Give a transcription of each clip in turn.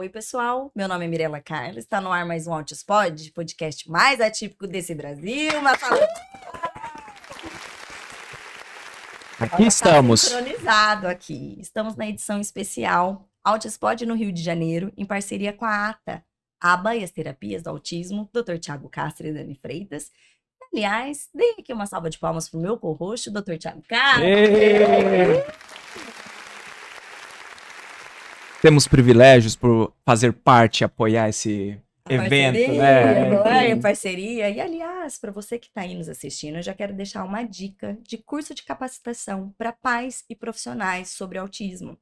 Oi, pessoal. Meu nome é Mirela Carlos. Está no ar mais um Altispod, podcast mais atípico desse Brasil. Uma fala... Aqui Olha, estamos. Tá sincronizado aqui. Estamos na edição especial Altispod no Rio de Janeiro, em parceria com a ATA, ABA e as Terapias do Autismo, Dr. Tiago Castro e Dani Freitas. Aliás, dei aqui uma salva de palmas pro meu co-host, Dr. Tiago Castro. Temos privilégios por fazer parte e apoiar esse evento, parceria, né? não é? Enfim. A parceria. E, aliás, para você que está aí nos assistindo, eu já quero deixar uma dica de curso de capacitação para pais e profissionais sobre autismo,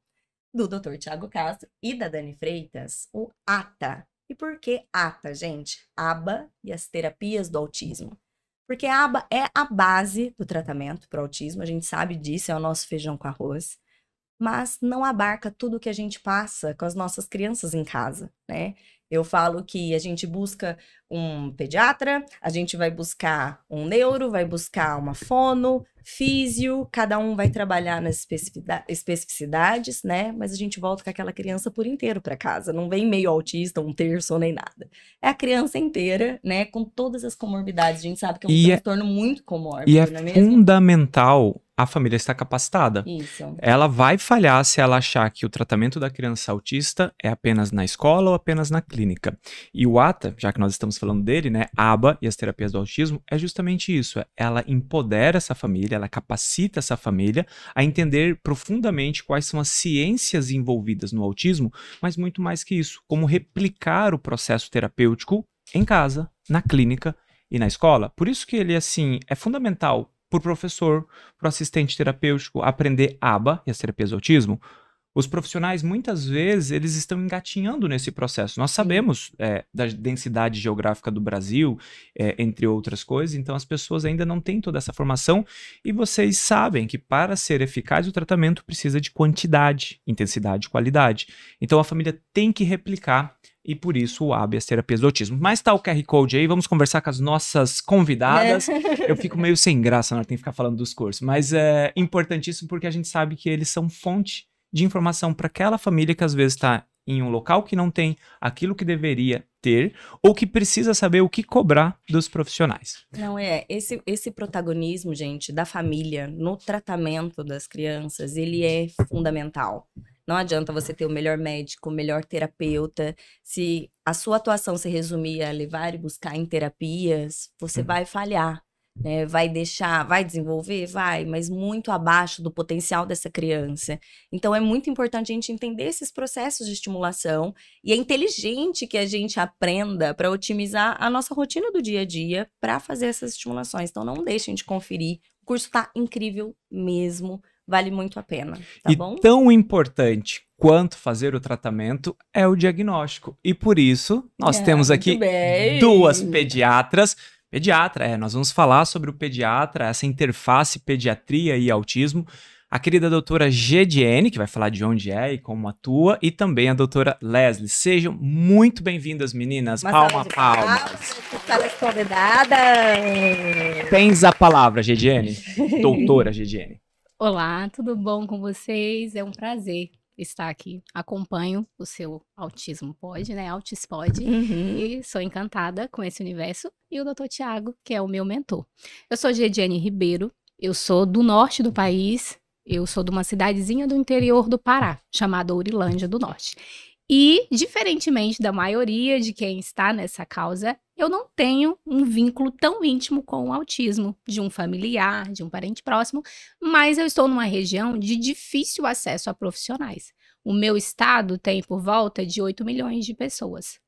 do Dr. Tiago Castro e da Dani Freitas, o ATA. E por que ATA, gente? ABA e as terapias do autismo. Porque a ABA é a base do tratamento para o autismo, a gente sabe disso, é o nosso feijão com arroz mas não abarca tudo que a gente passa com as nossas crianças em casa, né? Eu falo que a gente busca um pediatra, a gente vai buscar um neuro, vai buscar uma fono, físio, cada um vai trabalhar nas especificidade- especificidades, né? Mas a gente volta com aquela criança por inteiro para casa, não vem meio autista, um terço nem nada. É a criança inteira, né? Com todas as comorbidades. A gente sabe que é um E é- transtorno muito comórbido, E é é fundamental a família estar capacitada. Isso. Ela vai falhar se ela achar que o tratamento da criança autista é apenas na escola ou apenas na clínica. E o ATA, já que nós estamos falando dele, né, ABA e as terapias do autismo, é justamente isso. Ela empodera essa família, ela capacita essa família a entender profundamente quais são as ciências envolvidas no autismo, mas muito mais que isso, como replicar o processo terapêutico em casa, na clínica e na escola. Por isso que ele, assim, é fundamental o professor, para o assistente terapêutico aprender ABA e as terapias do autismo. Os profissionais, muitas vezes, eles estão engatinhando nesse processo. Nós sabemos é, da densidade geográfica do Brasil, é, entre outras coisas, então as pessoas ainda não têm toda essa formação e vocês sabem que para ser eficaz o tratamento precisa de quantidade, intensidade e qualidade. Então a família tem que replicar e por isso o AB e as terapias do autismo. Mas tá o QR Code aí, vamos conversar com as nossas convidadas. Eu fico meio sem graça na hora tem que ficar falando dos cursos, mas é importantíssimo porque a gente sabe que eles são fonte de informação para aquela família que às vezes está em um local que não tem aquilo que deveria ter ou que precisa saber o que cobrar dos profissionais. Não é, esse, esse protagonismo, gente, da família no tratamento das crianças, ele é fundamental. Não adianta você ter o melhor médico, o melhor terapeuta. Se a sua atuação se resumir a levar e buscar em terapias, você Uhum. vai falhar. né? Vai deixar, vai desenvolver? Vai, mas muito abaixo do potencial dessa criança. Então é muito importante a gente entender esses processos de estimulação e é inteligente que a gente aprenda para otimizar a nossa rotina do dia a dia para fazer essas estimulações. Então não deixem de conferir. O curso tá incrível mesmo, vale muito a pena, tá e bom? tão importante quanto fazer o tratamento é o diagnóstico. E por isso, nós É, temos aqui duas pediatras. Pediatra, é, nós vamos falar sobre o pediatra, essa interface pediatria e autismo. A querida doutora Gediene, que vai falar de onde é e como atua, e também a doutora Leslie. Sejam muito bem-vindas, meninas. Uma palma, de palmas. convidadas. Tens a palavra, Gediene. doutora Gediene. Olá, tudo bom com vocês? É um prazer estar aqui. Acompanho o seu Autismo Pod, né? Autis Pod. Uhum. E sou encantada com esse universo. E o Dr. Tiago, que é o meu mentor. Eu sou Gediane Ribeiro, eu sou do norte do país, eu sou de uma cidadezinha do interior do Pará, chamada Ourilândia do Norte. E, diferentemente da maioria de quem está nessa causa, eu não tenho um vínculo tão íntimo com o autismo de um familiar, de um parente próximo, mas eu estou numa região de difícil acesso a profissionais. O meu estado tem por volta de 8 milhões de pessoas.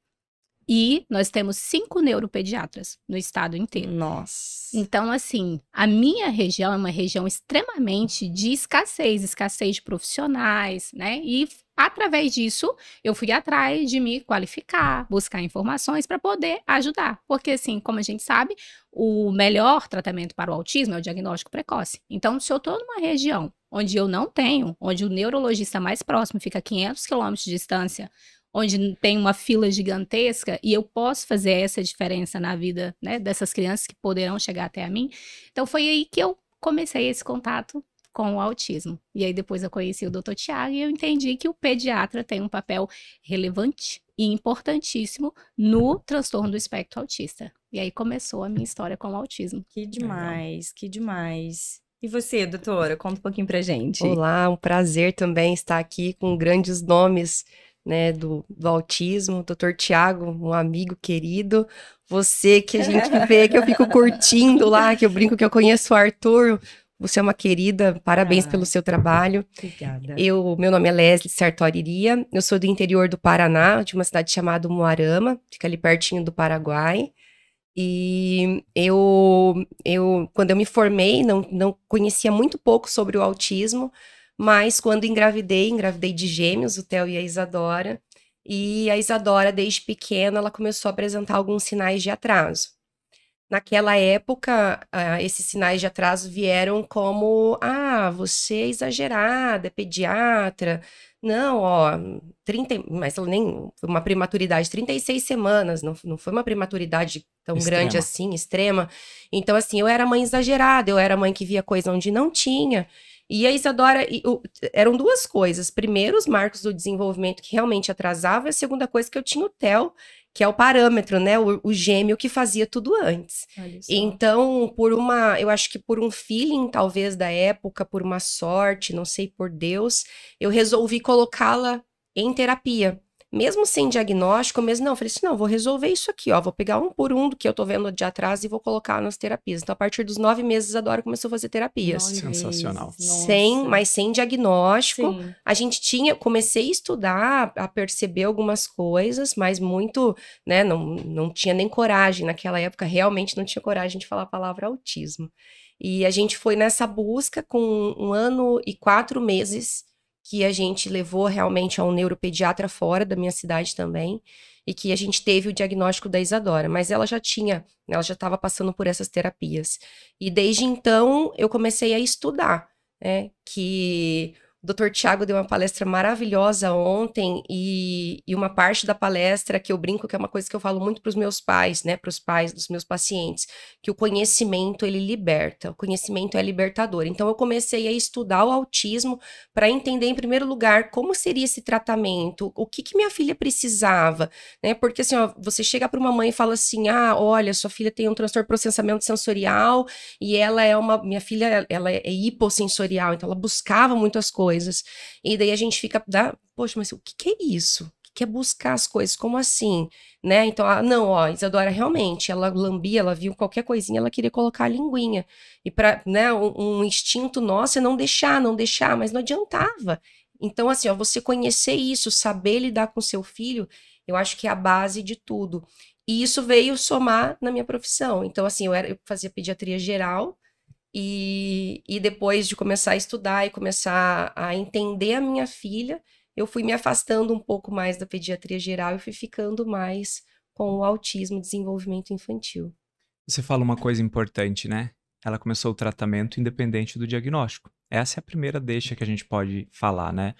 E nós temos cinco neuropediatras no estado inteiro. Nossa. Então, assim, a minha região é uma região extremamente de escassez, escassez de profissionais, né? E através disso, eu fui atrás de me qualificar, buscar informações para poder ajudar. Porque, assim, como a gente sabe, o melhor tratamento para o autismo é o diagnóstico precoce. Então, se eu estou numa região onde eu não tenho, onde o neurologista mais próximo fica a 500 quilômetros de distância, onde tem uma fila gigantesca e eu posso fazer essa diferença na vida né, dessas crianças que poderão chegar até a mim. Então foi aí que eu comecei esse contato com o autismo. E aí depois eu conheci o Dr. Tiago e eu entendi que o pediatra tem um papel relevante e importantíssimo no transtorno do espectro autista. E aí começou a minha história com o autismo. Que demais, que demais. E você, doutora, conta um pouquinho pra gente. Olá, um prazer também estar aqui com grandes nomes né, do, do autismo, doutor Tiago, um amigo querido, você que a gente vê, que eu fico curtindo lá, que eu brinco que eu conheço o Arthur, você é uma querida, parabéns ah, pelo seu trabalho. Obrigada. Eu, meu nome é Leslie Sartori eu sou do interior do Paraná, de uma cidade chamada Moarama, fica ali pertinho do Paraguai. E eu, eu quando eu me formei, não, não conhecia muito pouco sobre o autismo, mas quando engravidei, engravidei de gêmeos, o Theo e a Isadora, e a Isadora, desde pequena, ela começou a apresentar alguns sinais de atraso. Naquela época, uh, esses sinais de atraso vieram como: ah, você é exagerada, é pediatra. Não, ó, 30, mas nem foi uma prematuridade, 36 semanas, não, não foi uma prematuridade tão extrema. grande assim, extrema. Então, assim, eu era mãe exagerada, eu era mãe que via coisa onde não tinha. E a Isadora, eram duas coisas. Primeiro, os marcos do desenvolvimento que realmente atrasava, e a segunda coisa que eu tinha o TEL, que é o parâmetro, né? O, o gêmeo que fazia tudo antes. Então, por uma, eu acho que por um feeling, talvez, da época, por uma sorte, não sei, por Deus, eu resolvi colocá-la em terapia mesmo sem diagnóstico, mesmo não, eu falei assim, não, vou resolver isso aqui, ó, vou pegar um por um do que eu tô vendo de atrás e vou colocar nas terapias. Então, a partir dos nove meses, a Dora começou a fazer terapias. Sensacional. Sem, mas sem diagnóstico. Sim. A gente tinha, comecei a estudar, a perceber algumas coisas, mas muito, né, não, não tinha nem coragem naquela época, realmente não tinha coragem de falar a palavra autismo. E a gente foi nessa busca com um ano e quatro meses que a gente levou realmente a um neuropediatra fora da minha cidade também, e que a gente teve o diagnóstico da Isadora, mas ela já tinha, ela já estava passando por essas terapias. E desde então eu comecei a estudar, né, que o Dr. Tiago deu uma palestra maravilhosa ontem e, e, uma parte da palestra que eu brinco que é uma coisa que eu falo muito para os meus pais, né, para os pais dos meus pacientes, que o conhecimento ele liberta, o conhecimento é libertador. Então eu comecei a estudar o autismo para entender em primeiro lugar como seria esse tratamento, o que que minha filha precisava, né? Porque assim, ó, você chega para uma mãe e fala assim: "Ah, olha, sua filha tem um transtorno de processamento sensorial e ela é uma minha filha, ela é hipossensorial, então ela buscava muitas coisas coisas. E daí a gente fica, dá, poxa, mas o que, que é isso? Que é buscar as coisas? Como assim? Né? Então, ah, não, ó, Isadora realmente, ela lambia, ela viu qualquer coisinha, ela queria colocar a linguinha. E para, né, um, um instinto nosso é não deixar, não deixar, mas não adiantava. Então, assim, ó, você conhecer isso, saber lidar com seu filho, eu acho que é a base de tudo. E isso veio somar na minha profissão. Então, assim, eu, era, eu fazia pediatria geral, e, e depois de começar a estudar e começar a entender a minha filha, eu fui me afastando um pouco mais da pediatria geral e fui ficando mais com o autismo e desenvolvimento infantil. Você fala uma coisa importante, né? Ela começou o tratamento independente do diagnóstico. Essa é a primeira deixa que a gente pode falar, né?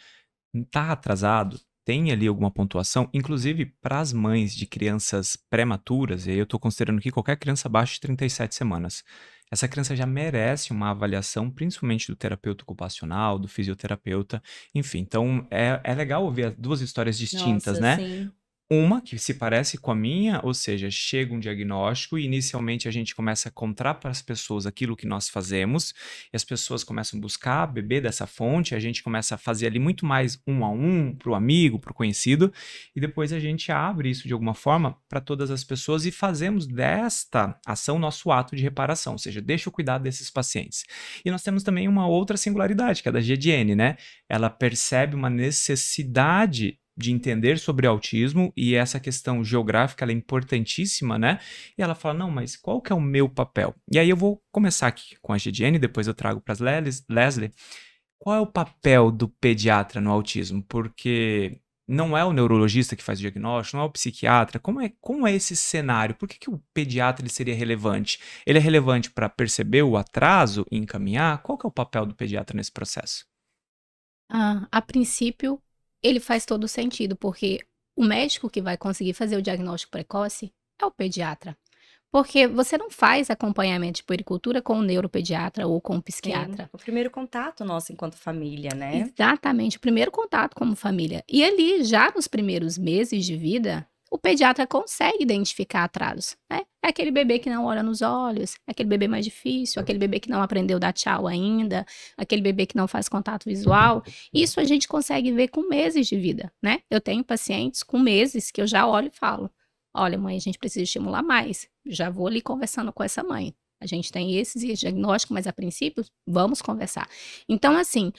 Tá atrasado, tem ali alguma pontuação, inclusive para as mães de crianças prematuras, e aí eu estou considerando aqui qualquer criança abaixo de 37 semanas essa criança já merece uma avaliação, principalmente do terapeuta ocupacional, do fisioterapeuta, enfim. Então, é, é legal ouvir duas histórias distintas, Nossa, né? Sim. Uma que se parece com a minha, ou seja, chega um diagnóstico e inicialmente a gente começa a contar para as pessoas aquilo que nós fazemos, e as pessoas começam a buscar, beber dessa fonte, a gente começa a fazer ali muito mais um a um, para o amigo, para o conhecido, e depois a gente abre isso de alguma forma para todas as pessoas e fazemos desta ação nosso ato de reparação, ou seja, deixa o cuidado desses pacientes. E nós temos também uma outra singularidade, que é da GDN, né? Ela percebe uma necessidade de entender sobre autismo e essa questão geográfica é importantíssima, né? E ela fala: "Não, mas qual que é o meu papel?". E aí eu vou começar aqui com a Gidiane, depois eu trago para as Leslie. Qual é o papel do pediatra no autismo? Porque não é o neurologista que faz o diagnóstico, não é o psiquiatra. Como é, como é esse cenário? Por que, que o pediatra ele seria relevante? Ele é relevante para perceber o atraso e encaminhar? Qual que é o papel do pediatra nesse processo? Ah, a princípio, ele faz todo sentido, porque o médico que vai conseguir fazer o diagnóstico precoce é o pediatra. Porque você não faz acompanhamento de puericultura com o neuropediatra ou com o psiquiatra. Sim, o primeiro contato nosso enquanto família, né? Exatamente, o primeiro contato como família. E ali, já nos primeiros meses de vida, o pediatra consegue identificar atrasos. Né? É aquele bebê que não olha nos olhos, é aquele bebê mais difícil, aquele bebê que não aprendeu a dar tchau ainda, aquele bebê que não faz contato visual. Isso a gente consegue ver com meses de vida, né? Eu tenho pacientes com meses que eu já olho e falo: olha, mãe, a gente precisa estimular mais. Já vou ali conversando com essa mãe. A gente tem esses e esse diagnóstico, mas a princípio, vamos conversar. Então, assim,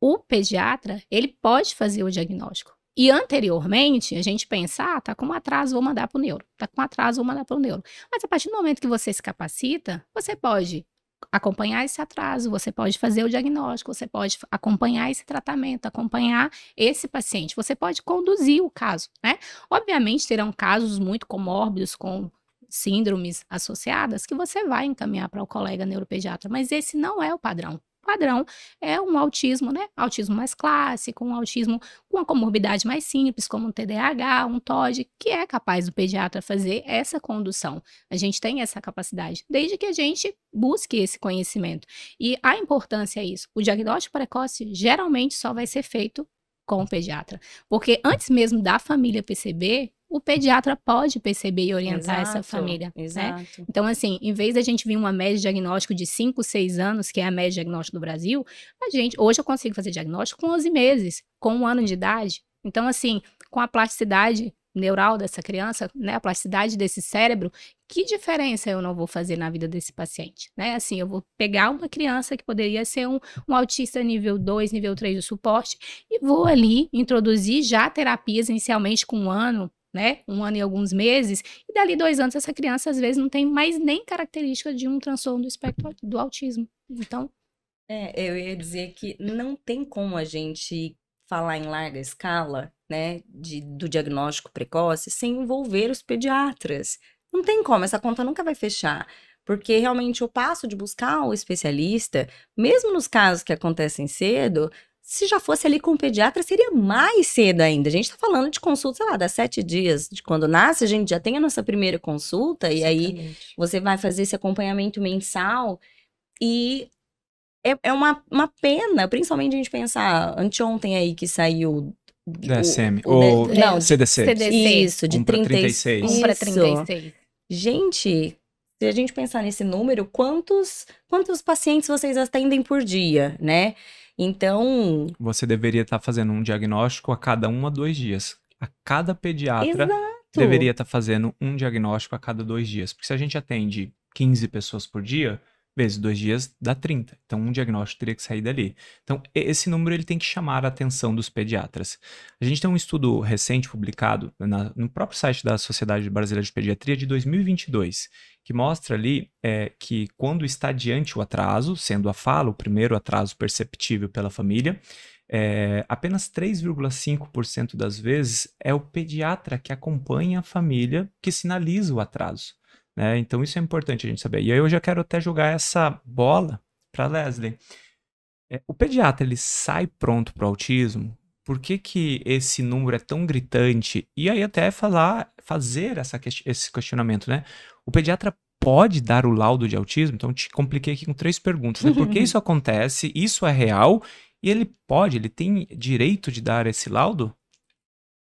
o pediatra, ele pode fazer o diagnóstico. E anteriormente, a gente pensa, ah, tá com atraso, vou mandar para o neuro. Tá com atraso, vou mandar para o neuro. Mas a partir do momento que você se capacita, você pode acompanhar esse atraso, você pode fazer o diagnóstico, você pode acompanhar esse tratamento, acompanhar esse paciente, você pode conduzir o caso, né? Obviamente terão casos muito comórbidos com síndromes associadas que você vai encaminhar para o colega neuropediatra, mas esse não é o padrão padrão é um autismo, né? Autismo mais clássico, um autismo com uma comorbidade mais simples, como um TDAH, um TOD, que é capaz do pediatra fazer essa condução. A gente tem essa capacidade, desde que a gente busque esse conhecimento. E a importância é isso. O diagnóstico precoce geralmente só vai ser feito com o pediatra. Porque antes mesmo da família perceber, o pediatra pode perceber e orientar exato, essa família. Né? Exato. Né? Então, assim, em vez da gente vir uma média de diagnóstico de 5, 6 anos, que é a média de diagnóstico do Brasil, a gente, hoje eu consigo fazer diagnóstico com 11 meses, com um ano de idade. Então, assim, com a plasticidade neural dessa criança, né, a plasticidade desse cérebro, que diferença eu não vou fazer na vida desse paciente, né? Assim, eu vou pegar uma criança que poderia ser um, um autista nível 2, nível 3 de suporte e vou ali introduzir já terapias inicialmente com um ano, né? Um ano e alguns meses, e dali dois anos essa criança às vezes não tem mais nem característica de um transtorno do espectro do autismo. Então. É, eu ia dizer que não tem como a gente falar em larga escala, né, de, do diagnóstico precoce sem envolver os pediatras. Não tem como, essa conta nunca vai fechar. Porque realmente o passo de buscar o especialista, mesmo nos casos que acontecem cedo, se já fosse ali com o pediatra, seria mais cedo ainda. A gente está falando de consulta, sei lá, das sete dias de quando nasce, a gente já tem a nossa primeira consulta, Exatamente. e aí você vai fazer esse acompanhamento mensal. E é, é uma, uma pena, principalmente a gente pensar, anteontem aí que saiu DSM, o, o, o não, CDC. CDC. Isso, de 1 30, 36. 1 para 36. Gente, se a gente pensar nesse número, quantos, quantos pacientes vocês atendem por dia, né? Então. Você deveria estar tá fazendo um diagnóstico a cada um a dois dias. A cada pediatra Exato. deveria estar tá fazendo um diagnóstico a cada dois dias. Porque se a gente atende 15 pessoas por dia, vezes dois dias dá 30. Então, um diagnóstico teria que sair dali. Então, esse número ele tem que chamar a atenção dos pediatras. A gente tem um estudo recente publicado na, no próprio site da Sociedade Brasileira de Pediatria de 2022, que mostra ali é, que quando está diante o atraso, sendo a fala o primeiro atraso perceptível pela família, é, apenas 3,5% das vezes é o pediatra que acompanha a família que sinaliza o atraso. Né? Então isso é importante a gente saber. E aí eu já quero até jogar essa bola para Leslie. É, o pediatra ele sai pronto para o autismo? Por que, que esse número é tão gritante? E aí até falar, fazer essa, esse questionamento, né? O pediatra pode dar o laudo de autismo? Então te compliquei aqui com três perguntas. Né? Por que isso acontece? Isso é real? E ele pode, ele tem direito de dar esse laudo?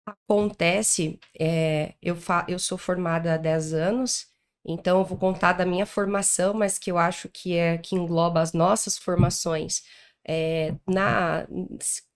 Acontece, é, eu, fa eu sou formada há 10 anos então, eu vou contar da minha formação, mas que eu acho que é que engloba as nossas formações. É, na,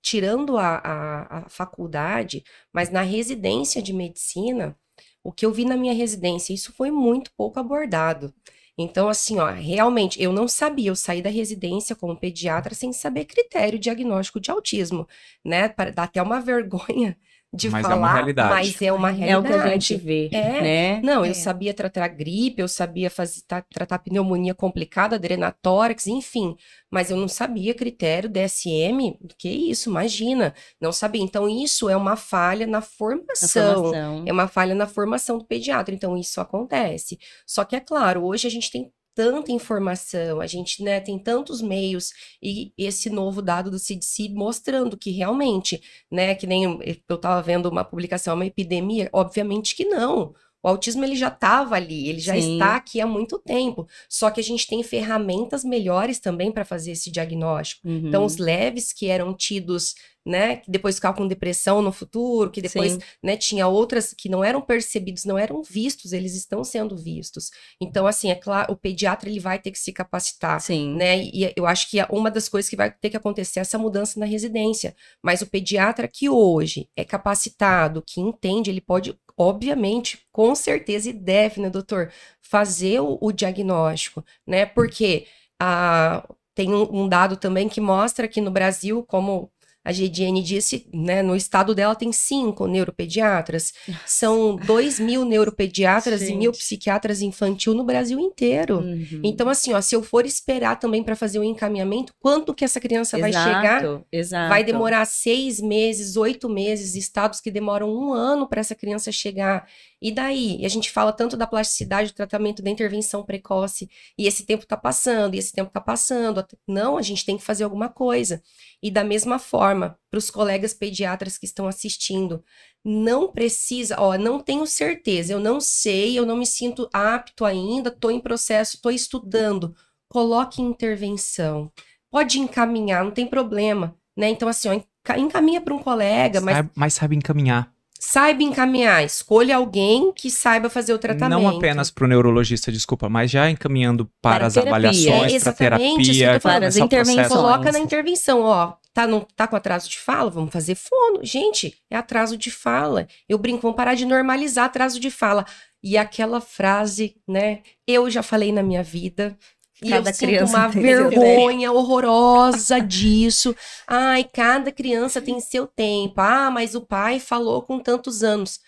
tirando a, a, a faculdade, mas na residência de medicina, o que eu vi na minha residência, isso foi muito pouco abordado. Então, assim, ó, realmente, eu não sabia, eu saí da residência como pediatra sem saber critério diagnóstico de autismo, né? Dá até uma vergonha de mas falar, é uma realidade. mas é uma realidade. É o que a gente vê, é. né? Não, é. eu sabia tratar gripe, eu sabia fazer, tratar pneumonia complicada, drenatórax, enfim, mas eu não sabia critério DSM, que isso, imagina, não sabia. Então isso é uma falha na formação, formação, é uma falha na formação do pediatra, então isso acontece. Só que é claro, hoje a gente tem tanta informação, a gente né, tem tantos meios e esse novo dado do CDC mostrando que realmente, né, que nem eu estava vendo uma publicação, uma epidemia, obviamente que não. O autismo ele já estava ali, ele já Sim. está aqui há muito tempo. Só que a gente tem ferramentas melhores também para fazer esse diagnóstico. Então, Uhum. os leves que eram tidos, né, que depois ficavam com depressão no futuro, que depois, Sim. né, tinha outras que não eram percebidos, não eram vistos, eles estão sendo vistos. Então, assim, é claro, o pediatra ele vai ter que se capacitar, Sim. né? E eu acho que é uma das coisas que vai ter que acontecer é essa mudança na residência. Mas o pediatra que hoje é capacitado, que entende, ele pode, obviamente, com certeza e deve, né, doutor, fazer o, o diagnóstico, né? Porque a, tem um, um dado também que mostra que no Brasil, como a GDN disse, né, no estado dela tem cinco neuropediatras, são dois mil neuropediatras e mil Gente. psiquiatras infantil no Brasil inteiro. Uhum. Então, assim, ó, se eu for esperar também para fazer o encaminhamento, quanto que essa criança vai chegar? Exato, Exato. Vai demorar seis meses, oito meses, estados que demoram um ano para essa criança chegar. E daí? E a gente fala tanto da plasticidade, do tratamento, da intervenção precoce, e esse tempo tá passando, e esse tempo tá passando. Não, a gente tem que fazer alguma coisa. E da mesma forma, para os colegas pediatras que estão assistindo, não precisa, ó, não tenho certeza, eu não sei, eu não me sinto apto ainda, estou em processo, estou estudando. Coloque intervenção. Pode encaminhar, não tem problema, né? Então, assim, ó, enca- encaminha para um colega, mas mas sabe encaminhar. Saiba encaminhar, escolha alguém que saiba fazer o tratamento. Não apenas para o neurologista, desculpa, mas já encaminhando para, Para as terapia. avaliações, É, para exatamente, isso que eu terapia. Para as intervenções. Coloca na intervenção, ó. Tá, não, tá com atraso de fala? Vamos fazer fono. Gente, é atraso de fala. Eu brinco, vamos parar de normalizar atraso de fala. E aquela frase, né? Eu já falei na minha vida. E Cada eu sinto criança uma tem seu vergonha horrorosa disso. Ai, cada criança tem seu tempo. Ah, mas o pai falou com tantos anos.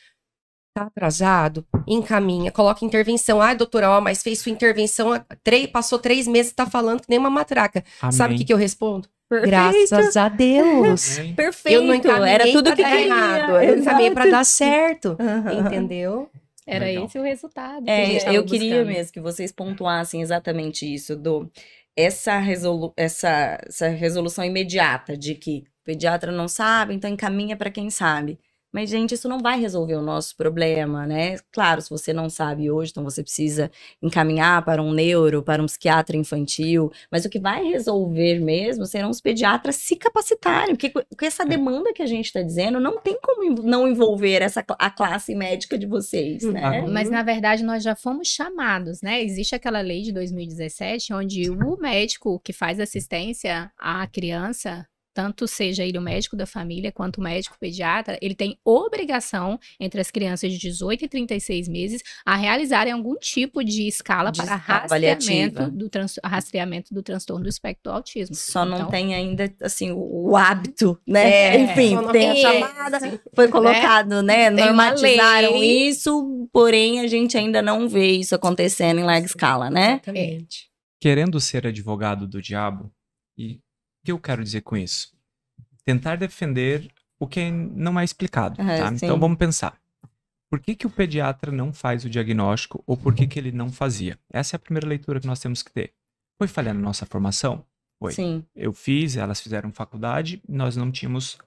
Tá atrasado? Encaminha, coloca intervenção. Ah, doutora, ó, mas fez sua intervenção, três, passou três meses, tá falando que nem uma matraca. Sabe o Amém. que, que eu respondo? Perfeito. Graças a Deus. Amém. Perfeito. Eu não encaminhei Era tudo pra que dar errado. Eu encaminhei para Exato. dar certo. Aham. Entendeu? Era Legal. esse o resultado. que É, tava eu queria buscando. mesmo que vocês pontuassem exatamente isso, do essa, resolu essa, essa resolução imediata de que o pediatra não sabe, então encaminha para quem sabe. Mas, gente, isso não vai resolver o nosso problema, né? Claro, se você não sabe hoje, então você precisa encaminhar para um neuro, para um psiquiatra infantil. Mas o que vai resolver mesmo serão os pediatras se capacitarem. Porque com essa demanda que a gente está dizendo, não tem como não envolver essa, a classe médica de vocês, né? Agora- Mas na verdade nós já fomos chamados, né? Existe aquela lei de 2017 onde o médico que faz assistência à criança, tanto seja ele o médico da família quanto o médico pediatra, ele tem obrigação entre as crianças de 18 e 36 meses a realizarem algum tipo de escala De para escala rastreamento avaliativa. do, trans- rastreamento do transtorno do espectro do autismo. Só não Então, tem ainda, assim, o, o hábito, né? É, Enfim, não tem a chamada, esse. foi colocado, né? Uma Normatizaram isso, porém a gente ainda não vê isso acontecendo em larga escala, né? Exatamente. Querendo ser advogado do diabo, e que eu quero dizer com isso? Tentar defender o que não é explicado, Ah, tá? Então vamos pensar. Por que, que o pediatra não faz o diagnóstico ou por que, que ele não fazia? Essa é a primeira leitura que nós temos que ter. Foi falhar na nossa formação? Foi. Sim. Eu fiz, elas fizeram faculdade, nós não tínhamos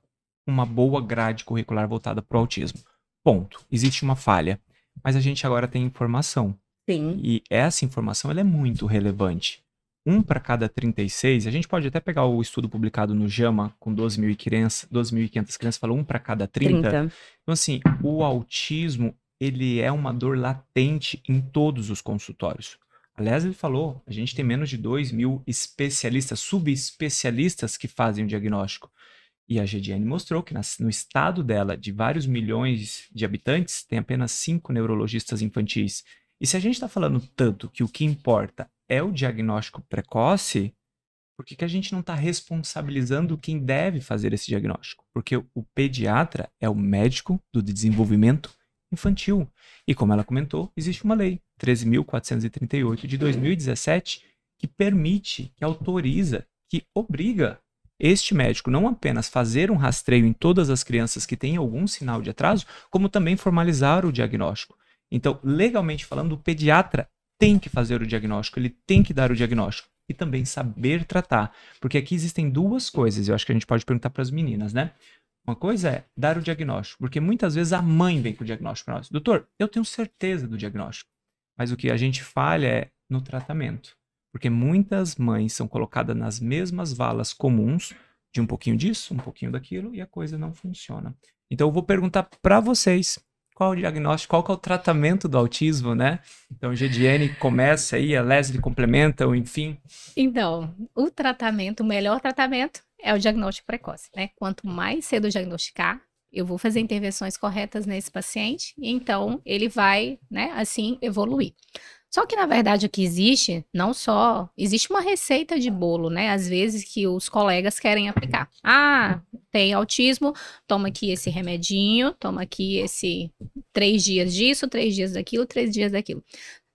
uma boa grade curricular voltada para o autismo. Ponto. Existe uma falha. Mas a gente agora tem informação. Sim. E essa informação ela é muito relevante. Um para cada 36, a gente pode até pegar o estudo publicado no JAMA com 12.000 crianças, 12.500 crianças, falou um para cada 30. 30. Então, assim, o autismo, ele é uma dor latente em todos os consultórios. Aliás, ele falou, a gente tem menos de 2 mil especialistas, subespecialistas que fazem o diagnóstico. E a GDN mostrou que nas- no estado dela, de vários milhões de habitantes, tem apenas cinco neurologistas infantis. E se a gente está falando tanto que o que importa é o diagnóstico precoce, por que, que a gente não está responsabilizando quem deve fazer esse diagnóstico? Porque o pediatra é o médico do desenvolvimento infantil. E como ela comentou, existe uma lei, 13.438 de 2017, que permite, que autoriza, que obriga este médico não apenas fazer um rastreio em todas as crianças que têm algum sinal de atraso, como também formalizar o diagnóstico. Então, legalmente falando, o pediatra tem que fazer o diagnóstico, ele tem que dar o diagnóstico e também saber tratar, porque aqui existem duas coisas, eu acho que a gente pode perguntar para as meninas, né? Uma coisa é dar o diagnóstico, porque muitas vezes a mãe vem com o diagnóstico para nós. Doutor, eu tenho certeza do diagnóstico. Mas o que a gente falha é no tratamento. Porque muitas mães são colocadas nas mesmas valas comuns, de um pouquinho disso, um pouquinho daquilo, e a coisa não funciona. Então eu vou perguntar para vocês qual o diagnóstico, qual é o tratamento do autismo, né? Então, Gediane começa aí, a Leslie complementa, ou enfim. Então, o tratamento, o melhor tratamento é o diagnóstico precoce, né? Quanto mais cedo diagnosticar, eu vou fazer intervenções corretas nesse paciente, então ele vai, né, assim, evoluir. Só que, na verdade, o que existe, não só. Existe uma receita de bolo, né? Às vezes que os colegas querem aplicar. Ah, tem autismo, toma aqui esse remedinho, toma aqui esse três dias disso, três dias daquilo, três dias daquilo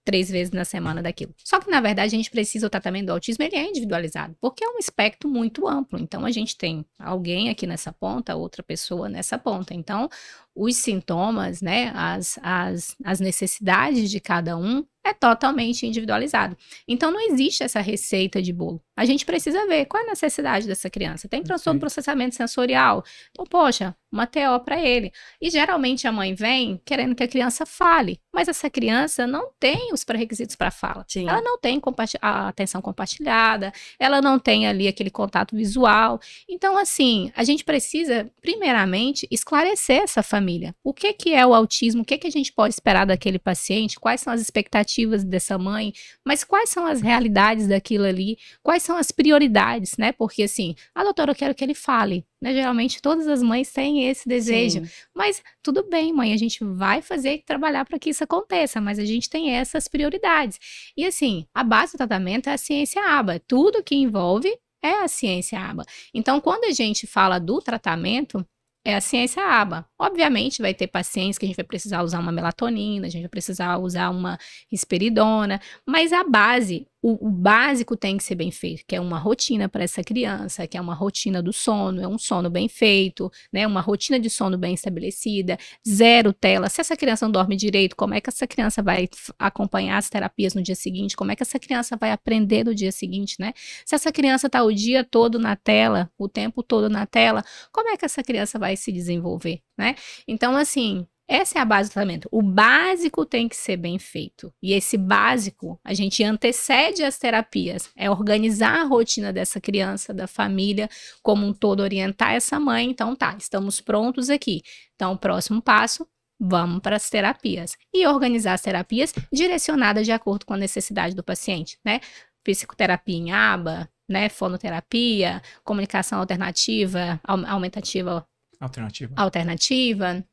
três vezes na semana daquilo. Só que, na verdade, a gente precisa, o tratamento do autismo, ele é individualizado, porque é um espectro muito amplo. Então, a gente tem alguém aqui nessa ponta, outra pessoa nessa ponta. Então, os sintomas, né, as, as, as necessidades de cada um é totalmente individualizado. Então, não existe essa receita de bolo. A gente precisa ver qual é a necessidade dessa criança. Tem transtorno de processamento sensorial. Então, poxa, uma TO para ele. E geralmente a mãe vem querendo que a criança fale, mas essa criança não tem os pré-requisitos para fala. Sim. Ela não tem a atenção compartilhada, ela não tem ali aquele contato visual. Então, assim, a gente precisa, primeiramente, esclarecer essa família. O que, que é o autismo? O que, que a gente pode esperar daquele paciente? Quais são as expectativas dessa mãe? Mas quais são as realidades daquilo ali? Quais são as prioridades, né? Porque, assim, a doutora, eu quero que ele fale. Né? Geralmente todas as mães têm esse desejo. Sim. Mas tudo bem, mãe, a gente vai fazer trabalhar para que isso aconteça, mas a gente tem essas prioridades. E assim, a base do tratamento é a ciência aba. Tudo que envolve é a ciência aba. Então, quando a gente fala do tratamento, é a ciência aba. Obviamente, vai ter pacientes que a gente vai precisar usar uma melatonina, a gente vai precisar usar uma risperidona, mas a base, o, o, básico tem que ser bem feito, que é uma rotina para essa criança, que é uma rotina do sono, é um sono bem feito, né? Uma rotina de sono bem estabelecida, zero tela. Se essa criança não dorme direito, como é que essa criança vai acompanhar as terapias no dia seguinte? Como é que essa criança vai aprender no dia seguinte, né? Se essa criança está o dia todo na tela, o tempo todo na tela, como é que essa criança vai se desenvolver, né? Então, assim, essa é a base do tratamento. O básico tem que ser bem feito. E esse básico, a gente antecede as terapias. É organizar a rotina dessa criança, da família, como um todo, orientar essa mãe. Então, tá, estamos prontos aqui. Então, o próximo passo, vamos para as terapias. E organizar as terapias direcionadas de acordo com a necessidade do paciente, né? Psicoterapia em aba, né? Fonoterapia, comunicação alternativa, aumentativa. Alternativa. Alternativa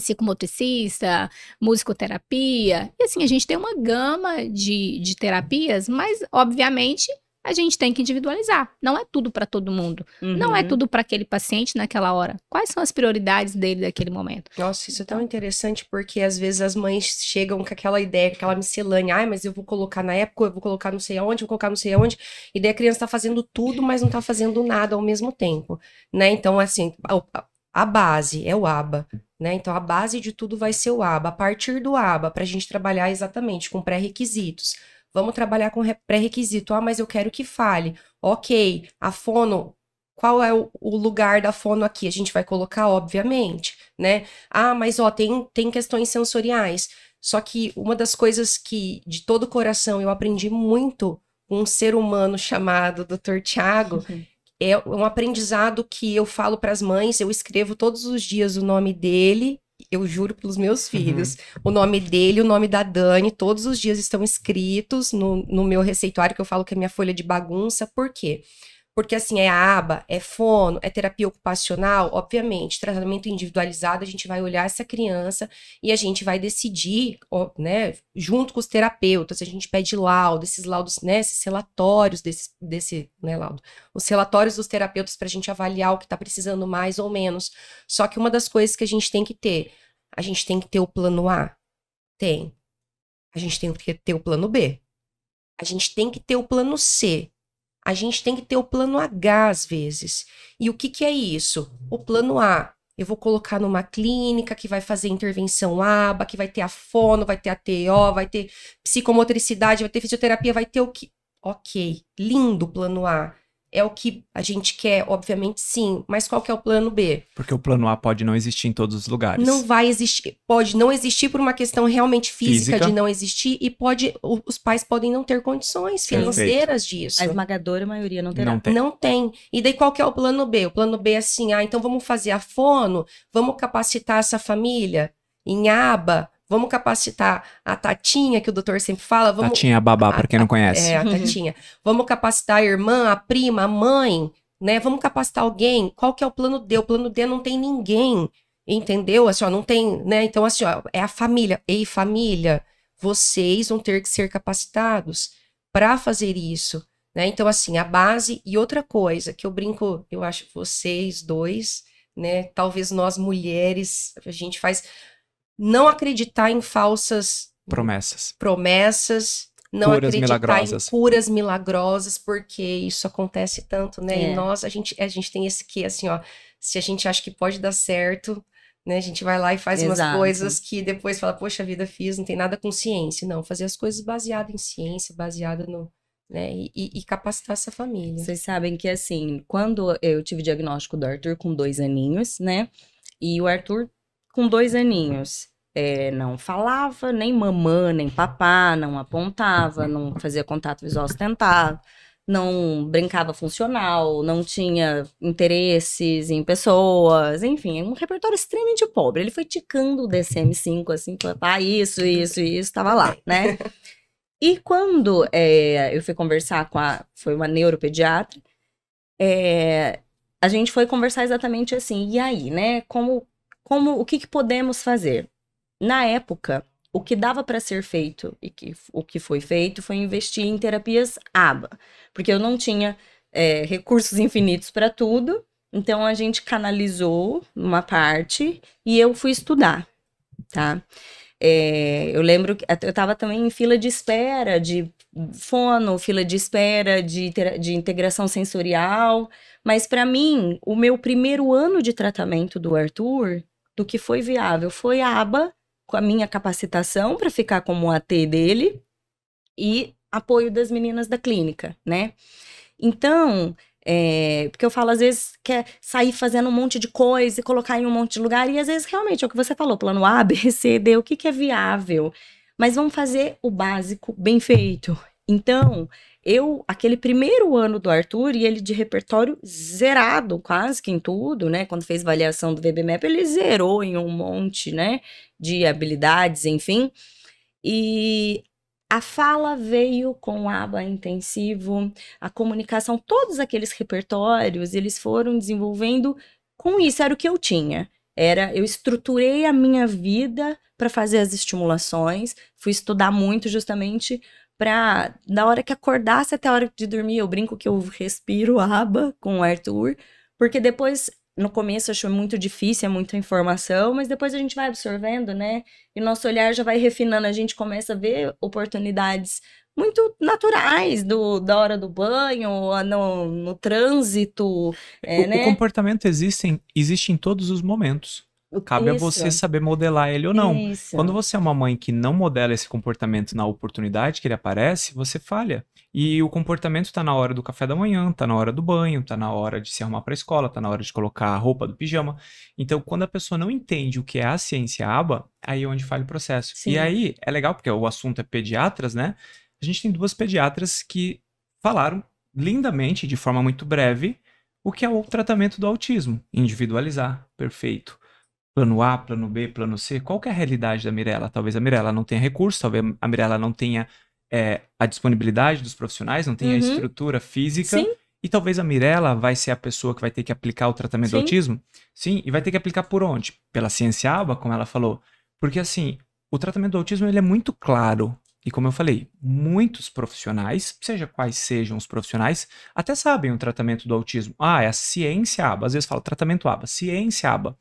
psicomotricista, musicoterapia. E assim, a gente tem uma gama de, de terapias, mas obviamente a gente tem que individualizar. Não é tudo para todo mundo. Uhum. Não é uhum. tudo para aquele paciente naquela hora. Quais são as prioridades dele daquele momento? Nossa, isso é tão interessante porque às vezes as mães chegam com aquela ideia, aquela miscelânea. Ai, mas eu vou colocar na época, eu vou colocar não sei aonde, vou colocar não sei aonde. E daí a criança tá fazendo tudo, mas não tá fazendo nada ao mesmo tempo, né? Então, assim, a, a base é o ABA. Né? Então, a base de tudo vai ser o ABA. A partir do ABA, para a gente trabalhar exatamente com pré-requisitos. Vamos trabalhar com pré-requisito. Ah, mas eu quero que fale. Ok, a fono, qual é o, lugar da fono aqui? A gente vai colocar, obviamente, né? Ah, mas ó, tem, tem questões sensoriais. Só que uma das coisas que, de todo o coração, eu aprendi muito com um ser humano chamado Dr. Tiago, uhum é um aprendizado que eu falo para as mães, eu escrevo todos os dias o nome dele, eu juro pelos meus uhum. filhos, uhum. o nome dele, o nome da Dani, todos os dias estão escritos no, no meu receituário, que eu falo que é minha folha de bagunça, por quê? Porque assim, é aba, é fono, é terapia ocupacional, obviamente, tratamento individualizado, a gente vai olhar essa criança e a gente vai decidir, né, junto com os terapeutas, a gente pede laudo, esses laudos, né, esses relatórios desse, desse né, laudo, os relatórios dos terapeutas para a gente avaliar o que está precisando mais ou menos. Só que uma das coisas que a gente tem que ter, a gente tem que ter o plano A? Tem. A gente tem que ter o plano B. A gente tem que ter o plano C a gente tem que ter o plano H às vezes. E o que, que é isso? O plano A, eu vou colocar numa clínica que vai fazer intervenção ABA, que vai ter a fono, vai ter a TO, vai ter psicomotricidade, vai ter fisioterapia, vai ter o que. Ok, lindo plano A. é o que a gente quer, obviamente sim, mas qual que é o plano B? Porque o plano A pode não existir em todos os lugares. Não vai existir, pode não existir por uma questão realmente física, Física. de não existir e pode os pais podem não ter condições Perfeito. financeiras disso. A esmagadora maioria não terá. Não tem. Não tem. E daí qual que é o plano B? O plano B é assim, ah, então vamos fazer a fono, vamos capacitar essa família em aba, vamos capacitar a Tatinha, que o doutor sempre fala, vamos Tatinha babá, pra quem não conhece. é, a Tatinha. Vamos capacitar a irmã, a prima, a mãe, né? Vamos capacitar alguém. Qual que é o plano D? O plano D não tem ninguém, entendeu? Assim, ó, não tem, né? Então, assim, ó, é a família. Ei, família, vocês vão ter que ser capacitados para fazer isso, né? Então, assim, a base e outra coisa que eu brinco, eu acho vocês dois, né? Talvez nós mulheres, a gente faz não acreditar em falsas Promessas. promessas, não Curas acreditar milagrosas. em curas milagrosas, porque isso acontece tanto, né? É. E nós, a gente, a gente tem esse que, assim, ó, se a gente acha que pode dar certo, né? A gente vai lá e faz umas Exato. coisas que depois fala, poxa vida, fiz, não tem nada com ciência. Não, fazer as coisas baseadas em ciência, baseada no, né? E, e- e capacitar essa família. Vocês sabem que, assim, quando eu tive o diagnóstico do Arthur com dois aninhos, né? E o Arthur, com dois aninhos, é, não falava nem mamã, nem papá, não apontava, não fazia contato visual ostentado, não brincava funcional, não tinha interesses em pessoas, enfim, um repertório extremamente pobre. Ele foi ticando o DCM-5, assim, ah, isso, isso, isso, tava lá, né? E quando é, eu fui conversar com a. Foi uma neuropediatra, é, a gente foi conversar exatamente assim. E aí, né? Como, como o que, que podemos fazer? Na época, o que dava para ser feito e que, o que foi feito foi investir em terapias ABA, porque eu não tinha é, recursos infinitos para tudo. Então a gente canalizou uma parte e eu fui estudar, tá? É, eu lembro que eu estava também em fila de espera de fono, fila de espera de, de integração sensorial, mas para mim, o meu primeiro ano de tratamento do Arthur, do que foi viável, foi a aba com a minha capacitação para ficar como AT dele e apoio das meninas da clínica, né? Então, é, porque eu falo, às vezes, quer sair fazendo um monte de coisa e colocar em um monte de lugar, e às vezes, realmente, é o que você falou, plano A, B, C, D, o que, que é viável? Mas vamos fazer o básico bem feito. Então, eu, aquele primeiro ano do Arthur, e ele de repertório zerado, quase que em tudo, né? Quando fez avaliação do VBMAP, ele zerou em um monte, né? De habilidades, enfim. E a fala veio com aba intensivo, a comunicação, todos aqueles repertórios, eles foram desenvolvendo com isso, era o que eu tinha. Era, eu estruturei a minha vida para fazer as estimulações, fui estudar muito justamente para da hora que acordasse até a hora de dormir, eu brinco que eu respiro aba com o Arthur, porque depois no começo eu acho muito difícil, é muita informação, mas depois a gente vai absorvendo, né? E nosso olhar já vai refinando, a gente começa a ver oportunidades muito naturais do, da hora do banho, no, no trânsito, é, o, né? o comportamento existe, existe em todos os momentos. Cabe a Isso, você saber modelar ele ou não. Isso. Quando você é uma mãe que não modela esse comportamento na oportunidade que ele aparece, você falha. E o comportamento tá na hora do café da manhã, tá na hora do banho, tá na hora de se arrumar para a escola, tá na hora de colocar a roupa do pijama. Então, quando a pessoa não entende o que é a ciência aba, aí é onde falha o processo. Sim. E aí é legal porque o assunto é pediatras, né? A gente tem duas pediatras que falaram lindamente, de forma muito breve, o que é o tratamento do autismo. Individualizar, perfeito. Plano A, plano B, plano C. Qual que é a realidade da Mirella? Talvez a Mirella não tenha recurso, talvez a Mirella não tenha é, a disponibilidade dos profissionais, não tenha a Uhum. estrutura física. Sim. E talvez a Mirella vai ser a pessoa que vai ter que aplicar o tratamento do Sim. autismo. Sim, e vai ter que aplicar por onde? Pela ciência aba, como ela falou. Porque assim, o tratamento do autismo ele é muito claro. E como eu falei, muitos profissionais, seja quais sejam os profissionais, até sabem o tratamento do autismo. Ah, é a ciência aba. Às vezes fala tratamento aba, ciência aba.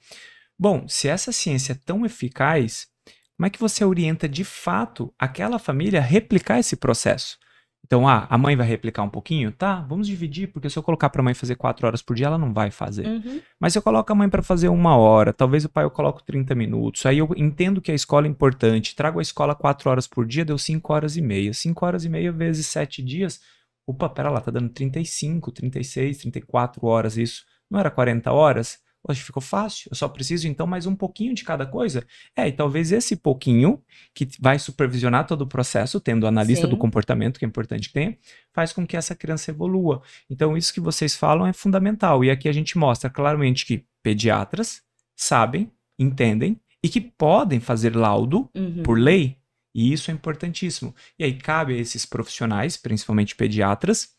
Bom, se essa ciência é tão eficaz, como é que você orienta de fato aquela família a replicar esse processo? Então, ah, a mãe vai replicar um pouquinho? Tá, vamos dividir, porque se eu colocar para a mãe fazer quatro horas por dia, ela não vai fazer. Uhum. Mas se eu coloco a mãe para fazer uma hora, talvez o pai eu coloco 30 minutos. Aí eu entendo que a escola é importante. Trago a escola quatro horas por dia, deu cinco horas e meia. Cinco horas e meia vezes sete dias, Opa, pera lá, tá dando 35, 36, 34 horas isso. Não era 40 horas? Hoje ficou fácil. Eu só preciso então mais um pouquinho de cada coisa. É, e talvez esse pouquinho, que vai supervisionar todo o processo, tendo analista Sim. do comportamento, que é importante que tenha, faz com que essa criança evolua. Então, isso que vocês falam é fundamental. E aqui a gente mostra claramente que pediatras sabem, entendem e que podem fazer laudo Uhum. por lei. E isso é importantíssimo. E aí cabe a esses profissionais, principalmente pediatras,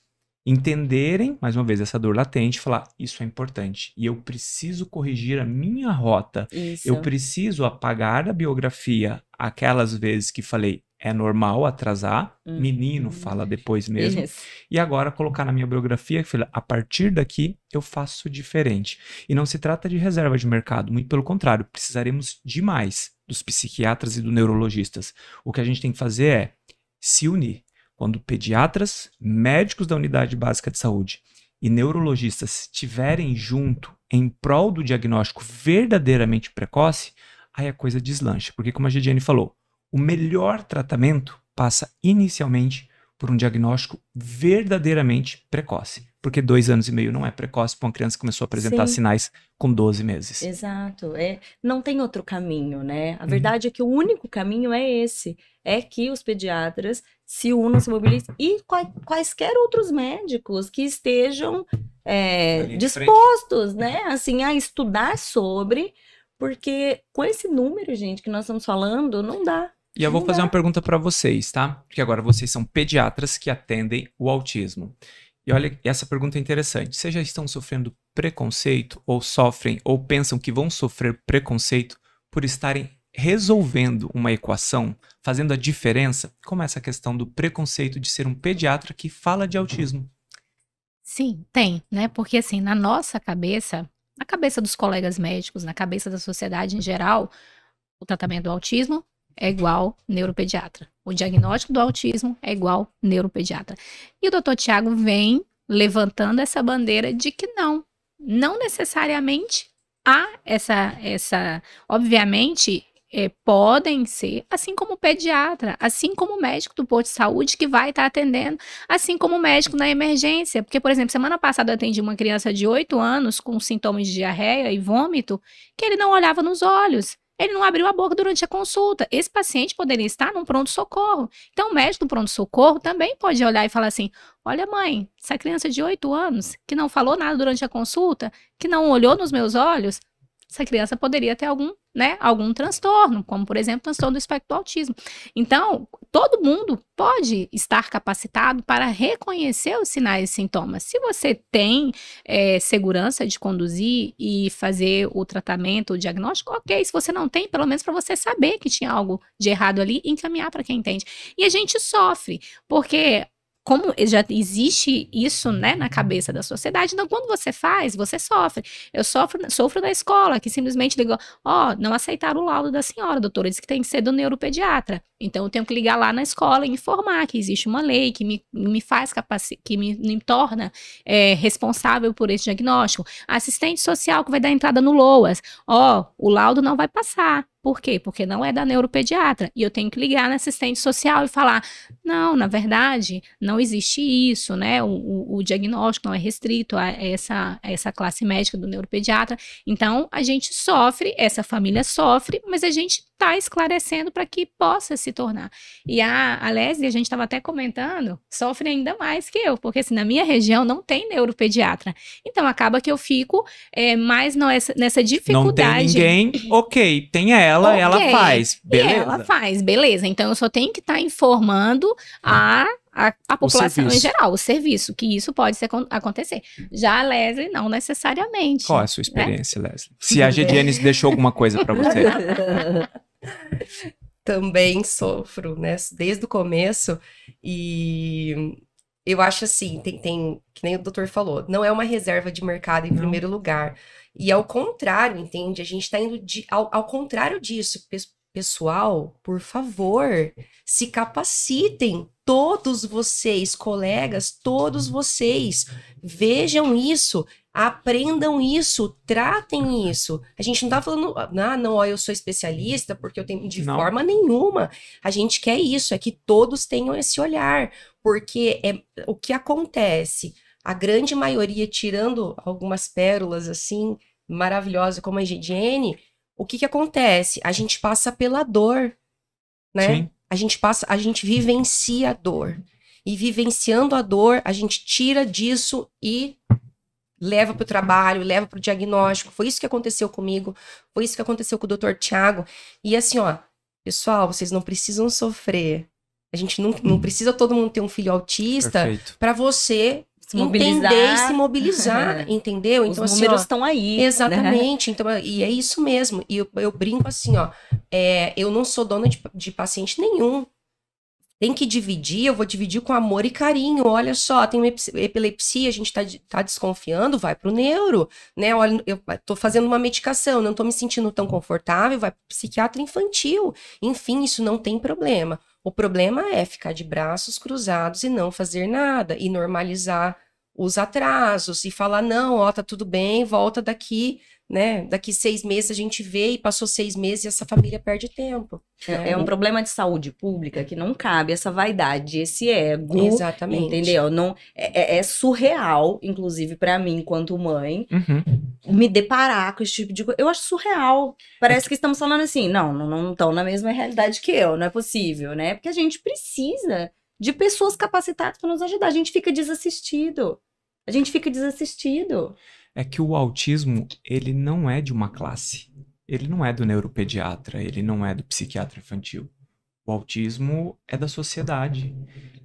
entenderem, mais uma vez, essa dor latente, falar: isso é importante. E eu preciso corrigir a minha rota. Isso. Eu preciso apagar da biografia aquelas vezes que falei é normal atrasar, Uhum. menino fala depois mesmo. Isso. E agora colocar na minha biografia que fala, a partir daqui eu faço diferente. E não se trata de reserva de mercado, muito pelo contrário, precisaremos demais dos psiquiatras e dos neurologistas. O que a gente tem que fazer é se unir. Quando pediatras, médicos da unidade básica de saúde e neurologistas estiverem junto em prol do diagnóstico verdadeiramente precoce, aí a coisa deslancha. Porque, como a Gidiane falou, o melhor tratamento passa inicialmente por um diagnóstico verdadeiramente precoce. Porque dois anos e meio não é precoce para uma criança que começou a apresentar Sim. sinais com 12 meses. Exato. É, não tem outro caminho, né? A Uhum. verdade é que o único caminho é esse. É que os pediatras se unam, se mobilizem e quai- quaisquer outros médicos que estejam é, frente. dispostos, né? Assim, a estudar sobre, porque com esse número, gente, que nós estamos falando, não dá. E eu vou fazer uma pergunta para vocês, tá? Porque agora vocês são pediatras que atendem o autismo. E olha, essa pergunta é interessante. Vocês já estão sofrendo preconceito ou sofrem ou pensam que vão sofrer preconceito por estarem resolvendo uma equação, fazendo a diferença? Como essa questão do preconceito de ser um pediatra que fala de autismo? Sim, tem, né? Porque assim, na nossa cabeça, na cabeça dos colegas médicos, na cabeça da sociedade em geral, o tratamento do autismo é igual neuropediatra. O diagnóstico do autismo é igual neuropediatra. E o doutor Tiago vem levantando essa bandeira de que não, não necessariamente há essa, essa, obviamente, é, podem ser, assim como o pediatra, assim como o médico do posto de saúde que vai estar atendendo assim como o médico na emergência. Porque, por exemplo, semana passada eu atendi uma criança de 8 anos com sintomas de diarreia e vômito que ele não olhava nos olhos. Ele não abriu a boca durante a consulta. Esse paciente poderia estar num pronto-socorro. Então, o médico do pronto-socorro também pode olhar e falar assim: Olha, mãe, essa criança de 8 anos que não falou nada durante a consulta, que não olhou nos meus olhos, essa criança poderia ter algum, né, algum transtorno, como por exemplo, transtorno do espectro do autismo. Então, todo mundo pode estar capacitado para reconhecer os sinais e sintomas. Se você tem eh, segurança de conduzir e fazer o tratamento, o diagnóstico, ok. Se você não tem, pelo menos para você saber que tinha algo de errado ali, encaminhar para quem entende. E a gente sofre, porque como já existe isso, né, na cabeça da sociedade, então quando você faz, você sofre. Eu sofro, sofro da escola, que simplesmente ligou, ó, não aceitaram o laudo da senhora, doutora, disse que tem que ser do neuropediatra. Então eu tenho que ligar lá na escola e informar que existe uma lei que me, me faz capaci que me, me torna é, responsável por esse diagnóstico. Assistente social que vai dar entrada no LOAS, ó, o laudo não vai passar. Por quê? Porque não é da neuropediatra. E eu tenho que ligar na assistente social e falar: não, na verdade, não existe isso, né? O, o, o diagnóstico não é restrito a essa, a essa classe médica do neuropediatra. Então, a gente sofre, essa família sofre, mas a gente está esclarecendo para que possa se tornar. E a, a Leslie, a gente estava até comentando, sofre ainda mais que eu, porque assim, na minha região não tem neuropediatra. Então, acaba que eu fico é, mais nessa, nessa dificuldade. Não tem ninguém, ok, tem ela, Ok. ela faz, beleza. E ela faz, beleza. Então eu só tenho que estar informando a, a, a população em geral, o serviço, que isso pode ser, acontecer. Já a Leslie, não necessariamente. Qual é a sua experiência, Leslie? Se a Gediane deixou alguma coisa pra você. também sofro, né? Desde o começo. E eu acho assim, tem, tem, que nem o doutor falou, não é uma reserva de mercado em Não. primeiro lugar. E ao contrário, entende? A gente tá indo de, ao, ao contrário disso. Pes- Pessoal, por favor, se capacitem. Todos vocês, colegas, todos vocês, vejam isso. Aprendam isso, tratem isso. A gente não tá falando, ah, não, ó, eu sou especialista porque eu tenho de Não. forma nenhuma. A gente quer isso, é que todos tenham esse olhar, porque é o que acontece. A grande maioria, tirando algumas pérolas assim maravilhosas como a higiene, o que que acontece? A gente passa pela dor, né? Sim. A gente passa, a gente vivencia a dor. E vivenciando a dor, a gente tira disso e leva para o trabalho, leva para o diagnóstico. Foi isso que aconteceu comigo, foi isso que aconteceu com o Dr. Tiago. E assim, ó, pessoal, vocês não precisam sofrer. A gente não, não precisa todo mundo ter um filho autista para você Se mobilizar. entender e se mobilizar, entendeu? Os Então, assim, números ó, estão aí. né? Exatamente. Então, e é isso mesmo. E eu, eu brinco assim, ó. é, eu não sou dona de, de paciente nenhum. Tem que dividir, eu vou dividir com amor e carinho. Olha só, tem epilepsia, a gente tá, tá desconfiando, vai pro neuro, né? Olha, eu tô fazendo uma medicação, não tô me sentindo tão confortável, vai pro psiquiatra infantil. Enfim, isso não tem problema. O problema é ficar de braços cruzados e não fazer nada e normalizar os atrasos e falar não, ó, tá tudo bem, volta daqui, né? Daqui seis meses a gente vê e passou seis meses e essa família perde tempo. né? É, é um problema de saúde pública que não cabe essa vaidade, esse ego. Exatamente. Entendeu? Não, é, é- é surreal, inclusive pra mim, enquanto mãe, Uhum. me deparar com esse tipo de coisa. Eu acho surreal. Parece que estamos falando assim, não, não, não estão na mesma realidade que eu, não é possível, né? Porque a gente precisa de pessoas capacitadas para nos ajudar. A gente fica desassistido. A gente fica desassistido. É que o autismo, ele não é de uma classe. Ele não é do neuropediatra, ele não é do psiquiatra infantil. O autismo é da sociedade.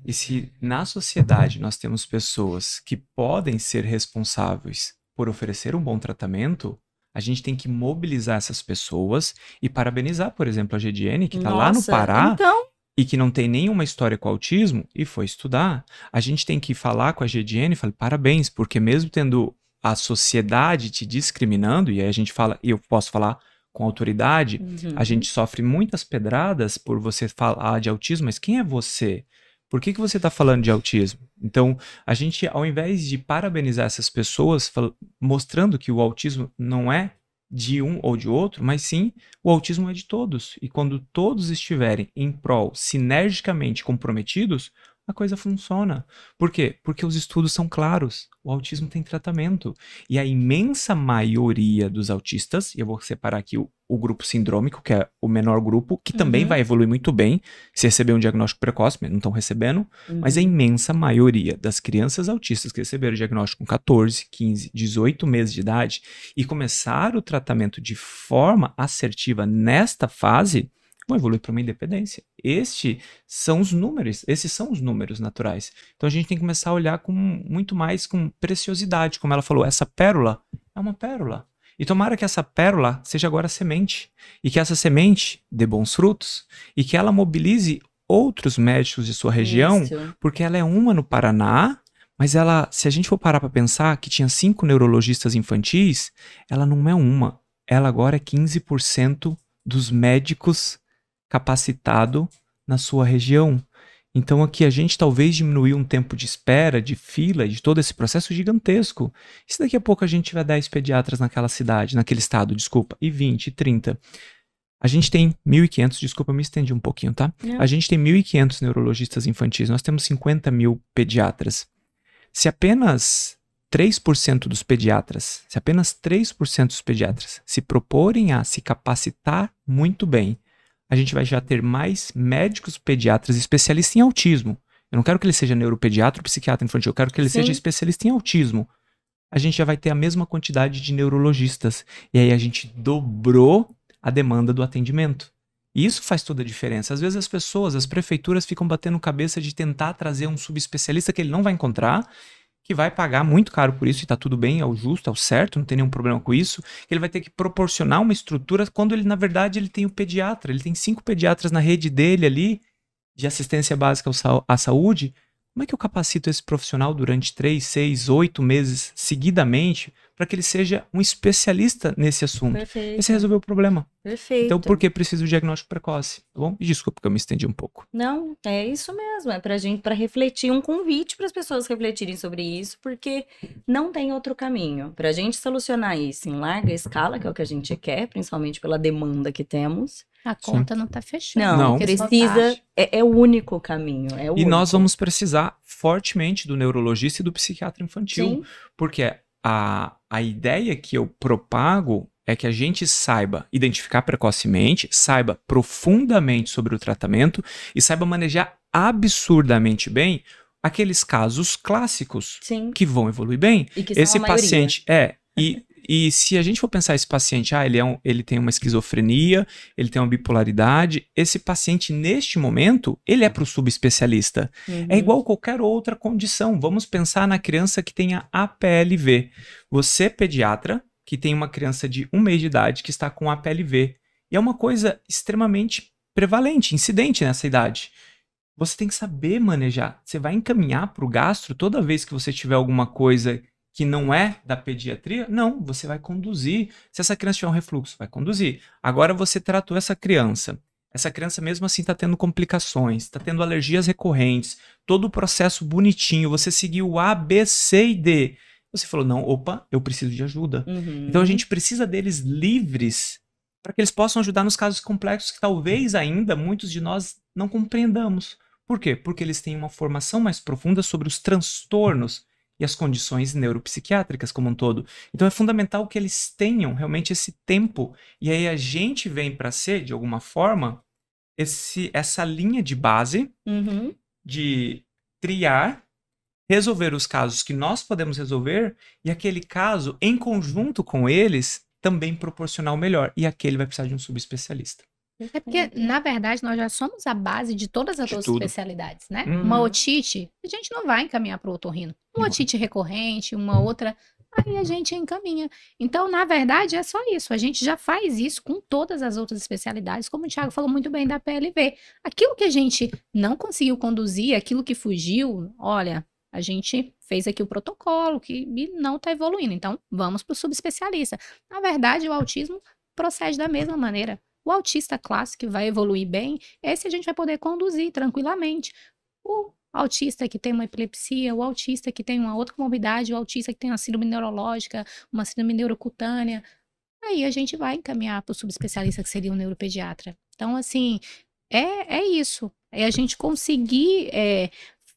E se na sociedade nós temos pessoas que podem ser responsáveis por oferecer um bom tratamento, a gente tem que mobilizar essas pessoas e parabenizar, por exemplo, a GDN, que está lá no Pará, Então, e que não tem nenhuma história com autismo e foi estudar, a gente tem que falar com a GDN e falar parabéns, porque mesmo tendo a sociedade te discriminando, e aí a gente fala, e eu posso falar com autoridade, uhum. a gente sofre muitas pedradas por você falar de autismo, mas quem é você? Por que, que você está falando de autismo? Então, a gente, ao invés de parabenizar essas pessoas, mostrando que o autismo não é de um ou de outro, mas sim o autismo é de todos. E quando todos estiverem em prol, sinergicamente comprometidos, a coisa funciona. Por quê? Porque os estudos são claros. O autismo tem tratamento. E a imensa maioria dos autistas, e eu vou separar aqui o, o grupo sindrômico, que é o menor grupo, que também Uhum. vai evoluir muito bem se receber um diagnóstico precoce, mas não estão recebendo. Mas a imensa maioria das crianças autistas que receberam o diagnóstico com 14, 15, 18 meses de idade e começaram o tratamento de forma assertiva nesta fase, vão evoluir para uma independência. Este são os números, esses são os números naturais. Então a gente tem que começar a olhar com muito mais com preciosidade, como ela falou, essa pérola é uma pérola. E tomara que essa pérola seja agora semente e que essa semente dê bons frutos e que ela mobilize outros médicos de sua região Isso. porque ela é uma no Paraná, mas ela, se a gente for parar para pensar que tinha cinco neurologistas infantis, ela não é uma. Ela agora é 15% dos médicos capacitados na sua região. Então aqui a gente talvez diminuiu um tempo de espera, de fila, de todo esse processo gigantesco. E se daqui a pouco a gente tiver 10 pediatras naquela cidade, naquele estado, desculpa, e 20, e 30, a gente tem 1.500, desculpa, eu me estendi um pouquinho, tá? Não. A gente tem 1.500 neurologistas infantis, nós temos 50 mil pediatras. Se apenas 3% dos pediatras, se apenas 3% dos pediatras se proporem a se capacitar muito bem, a gente vai já ter mais médicos pediatras especialistas em autismo. Eu não quero que ele seja neuropediatra ou psiquiatra infantil, eu quero que ele Sim. seja especialista em autismo. A gente já vai ter a mesma quantidade de neurologistas. E aí a gente dobrou a demanda do atendimento. E isso faz toda a diferença. Às vezes as pessoas, as prefeituras ficam batendo cabeça de tentar trazer um subespecialista que ele não vai encontrar, que vai pagar muito caro por isso, e tá tudo bem, é o justo, é o certo, não tem nenhum problema com isso. Ele vai ter que proporcionar uma estrutura quando ele, na verdade, ele tem o pediatra. Ele tem cinco pediatras na rede dele ali, de assistência básica à saúde. Como é que eu capacito esse profissional durante três, seis, oito meses seguidamente para que ele seja um especialista nesse assunto. Perfeito. E você resolveu o problema. Perfeito. Então, por que precisa do diagnóstico precoce? Tá bom? E desculpa que eu me estendi um pouco. Não, é isso mesmo. É pra gente, para refletir, um convite para as pessoas refletirem sobre isso, porque não tem outro caminho. Para a gente solucionar isso em larga escala, que é o que a gente quer, principalmente pela demanda que temos. A conta não tá fechando. Não, Não. precisa. É, é o único caminho. É o E nós único. vamos precisar fortemente do neurologista e do psiquiatra infantil. Sim, Porque a, a ideia que eu propago é que a gente saiba identificar precocemente, saiba profundamente sobre o tratamento e saiba manejar absurdamente bem aqueles casos clássicos sim. que vão evoluir bem. E que são Esse paciente é e, e se a gente for pensar esse paciente, ah, ele, é um, ele tem uma esquizofrenia, ele tem uma bipolaridade, esse paciente neste momento, ele é para o subespecialista. Uhum. É igual qualquer outra condição. Vamos pensar na criança que tenha APLV. Você, pediatra, que tem uma criança de um mês de idade que está com APLV. E é uma coisa extremamente prevalente, incidente nessa idade. Você tem que saber manejar. Você vai encaminhar para o gastro toda vez que você tiver alguma coisa que não é da pediatria? Não, você vai conduzir. Se essa criança tiver um refluxo, vai conduzir. Agora você tratou essa criança. Essa criança mesmo assim está tendo complicações, está tendo alergias recorrentes, todo o processo bonitinho, você seguiu A, B, C e D. Você falou, não, opa, eu preciso de ajuda. Uhum. Então a gente precisa deles livres para que eles possam ajudar nos casos complexos que talvez ainda muitos de nós não compreendamos. Por quê? Porque eles têm uma formação mais profunda sobre os transtornos e as condições neuropsiquiátricas como um todo. Então é fundamental que eles tenham realmente esse tempo e aí a gente vem para ser de alguma forma esse essa linha de base Uhum. de triar, resolver os casos que nós podemos resolver e aquele caso, em conjunto com eles, também proporcionar o melhor. E aquele vai precisar de um subespecialista. É porque, na verdade, nós já somos a base de todas as De outras tudo. especialidades, né? Uhum. Uma otite, a gente não vai encaminhar para o otorrino. Uma otite recorrente, uma outra, aí a gente encaminha. Então, na verdade, é só isso. A gente já faz isso com todas as outras especialidades, como o Thiago falou muito bem da PLV. Aquilo que a gente não conseguiu conduzir, aquilo que fugiu, olha, a gente fez aqui o protocolo que não está evoluindo. Então, vamos para o subespecialista. Na verdade, o autismo procede da mesma maneira. O autista clássico que vai evoluir bem, esse a gente vai poder conduzir tranquilamente. O autista que tem uma epilepsia, o autista que tem uma outra comorbidade, o autista que tem uma síndrome neurológica, uma síndrome neurocutânea, aí a gente vai encaminhar para o subespecialista que seria o neuropediatra. Então, assim, é, é isso. É a gente conseguir é,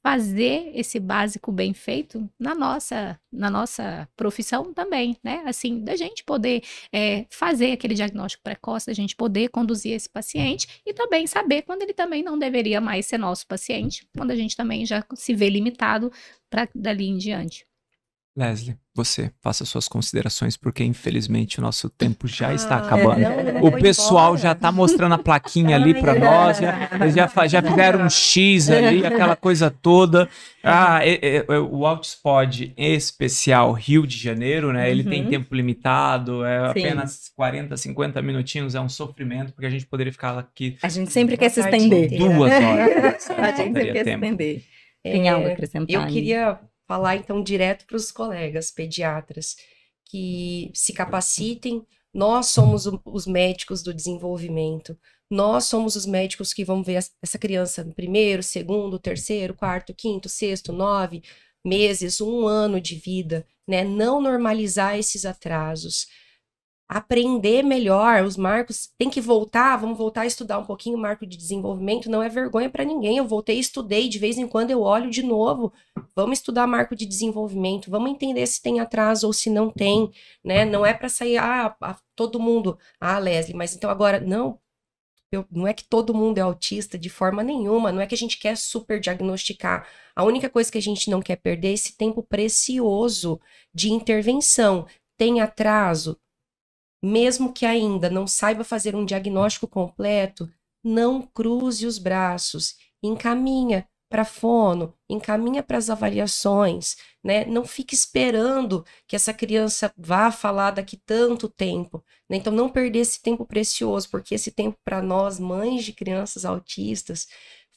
fazer esse básico bem feito na nossa, na nossa profissão também, né? Assim, da gente poder é, fazer aquele diagnóstico precoce, da gente poder conduzir esse paciente e também saber quando ele também não deveria mais ser nosso paciente, quando a gente também já se vê limitado para dali em diante. Leslie, você, faça suas considerações, porque infelizmente o nosso tempo já está Ah, acabando. não, não O pessoal embora. já tá mostrando a plaquinha ali para nós, já, eles já, fizeram um X ali, aquela coisa toda. Ah, é- é- é o Outspod especial Rio de Janeiro, né? Ele tem Uhum. tempo limitado, é Sim. apenas 40, 50 minutinhos, é um sofrimento, porque a gente poderia ficar aqui A gente sempre quer se estender. duas horas. A gente sempre quer se tempo. estender. Tem É, algo a acrescentar? Eu queria falar então direto para os colegas pediatras que se capacitem. Nós somos o- os médicos do desenvolvimento. Nós somos os médicos que vão ver essa criança no primeiro, segundo, terceiro, quarto, quinto, sexto, nove meses, um ano de vida, né? Não normalizar esses atrasos. Aprender melhor, os marcos tem que voltar, vamos voltar a estudar um pouquinho o marco de desenvolvimento, não é vergonha para ninguém. Eu voltei, estudei, de vez em quando eu olho de novo. Vamos estudar marco de desenvolvimento, vamos entender se tem atraso ou se não tem, né? Não é para sair ah, ah, todo mundo, ah, Leslie, mas então agora não, eu- não é que todo mundo é autista de forma nenhuma, não é que a gente quer super diagnosticar. A única coisa que a gente não quer perder é esse tempo precioso de intervenção. Tem atraso, mesmo que ainda não saiba fazer um diagnóstico completo, não cruze os braços, encaminha para fono, encaminha para as avaliações, né? Não fique esperando que essa criança vá falar daqui tanto tempo, né? Então não perder esse tempo precioso, porque esse tempo para nós, mães de crianças autistas,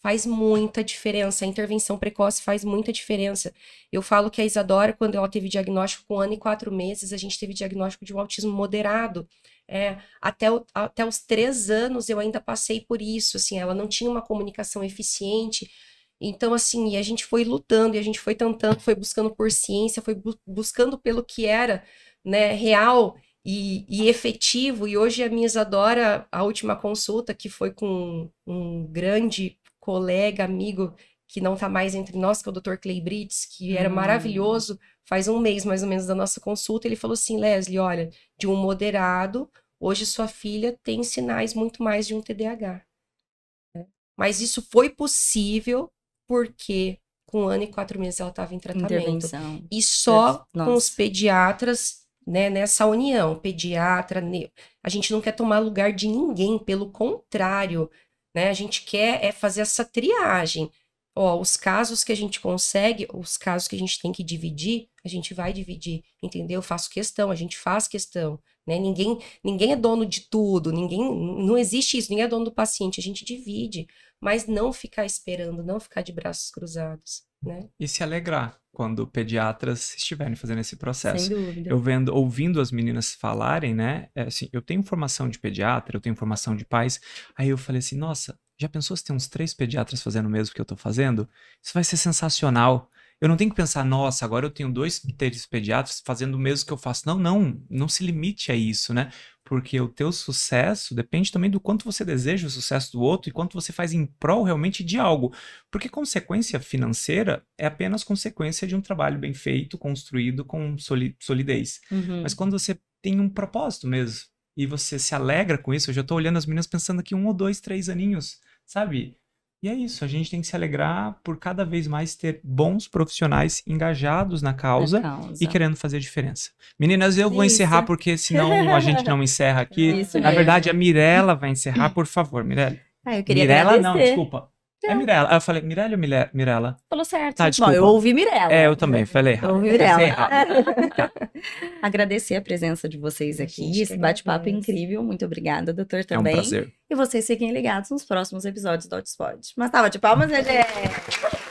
faz muita diferença. A intervenção precoce faz muita diferença. Eu falo que a Isadora, quando ela teve diagnóstico com um ano e quatro meses, a gente teve diagnóstico de um autismo moderado. É, até, o, até os três anos eu ainda passei por isso, assim, ela não tinha uma comunicação eficiente. Então, assim, e a gente foi lutando, e a gente foi tentando, foi buscando por ciência, foi bu buscando pelo que era, né, real e, e, efetivo. E hoje a minha Isadora, a última consulta, que foi com um grande colega, amigo, que não está mais entre nós, que é o Dr. Clay Brits, que era hum. maravilhoso, faz um mês mais ou menos da nossa consulta, ele falou assim, Leslie, olha, de um moderado, hoje sua filha tem sinais muito mais de um TDAH. Né? Mas isso foi possível porque com um ano e quatro meses ela estava em tratamento. E só com os pediatras, né, nessa união, pediatra, a gente não quer tomar lugar de ninguém, pelo contrário, né? A gente quer é fazer essa triagem. Ó, os casos que a gente consegue, os casos que a gente tem que dividir, a gente vai dividir, entendeu? Eu faço questão, a gente faz questão, né? Ninguém, ninguém é dono de tudo, ninguém, não existe isso, ninguém é dono do paciente, a gente divide, mas não ficar esperando, não ficar de braços cruzados, né? E se alegrar quando pediatras estiverem fazendo esse processo. Sem dúvida. Eu vendo, ouvindo as meninas falarem, né? É assim, eu tenho formação de pediatra, eu tenho formação de pais. Aí eu falei assim, nossa, já pensou se tem uns três pediatras fazendo o mesmo que eu tô fazendo? Isso vai ser sensacional. Eu não tenho que pensar, nossa, agora eu tenho dois pediatras fazendo o mesmo que eu faço. Não, não, não se limite a isso, né? Porque o teu sucesso depende também do quanto você deseja o sucesso do outro e quanto você faz em prol realmente de algo. Porque consequência financeira é apenas consequência de um trabalho bem feito, construído com solidez. Uhum. Mas quando você tem um propósito mesmo e você se alegra com isso, eu já tô olhando as meninas pensando aqui um ou dois, três aninhos, sabe? E é isso, a gente tem que se alegrar por cada vez mais ter bons profissionais engajados na causa, causa. e querendo fazer diferença. Meninas, eu vou isso. encerrar porque senão a gente não encerra aqui. Isso Na mesmo. verdade, a Mirella vai encerrar, por favor, Mirella. Ah, eu queria Mirella, agradecer. não, desculpa. É Mirella. Eu falei, Mirella ou Mirella? Falou certo. Tá, desculpa. Bom, eu ouvi Mirella. É, eu também, falei errado. Eu ouvi Mirella. Agradecer a presença de vocês aqui, esse bate-papo incrível. Muito obrigada, doutor, também. É um prazer. E vocês fiquem ligados nos próximos episódios do Hotspot. Mas tava de palmas, gente!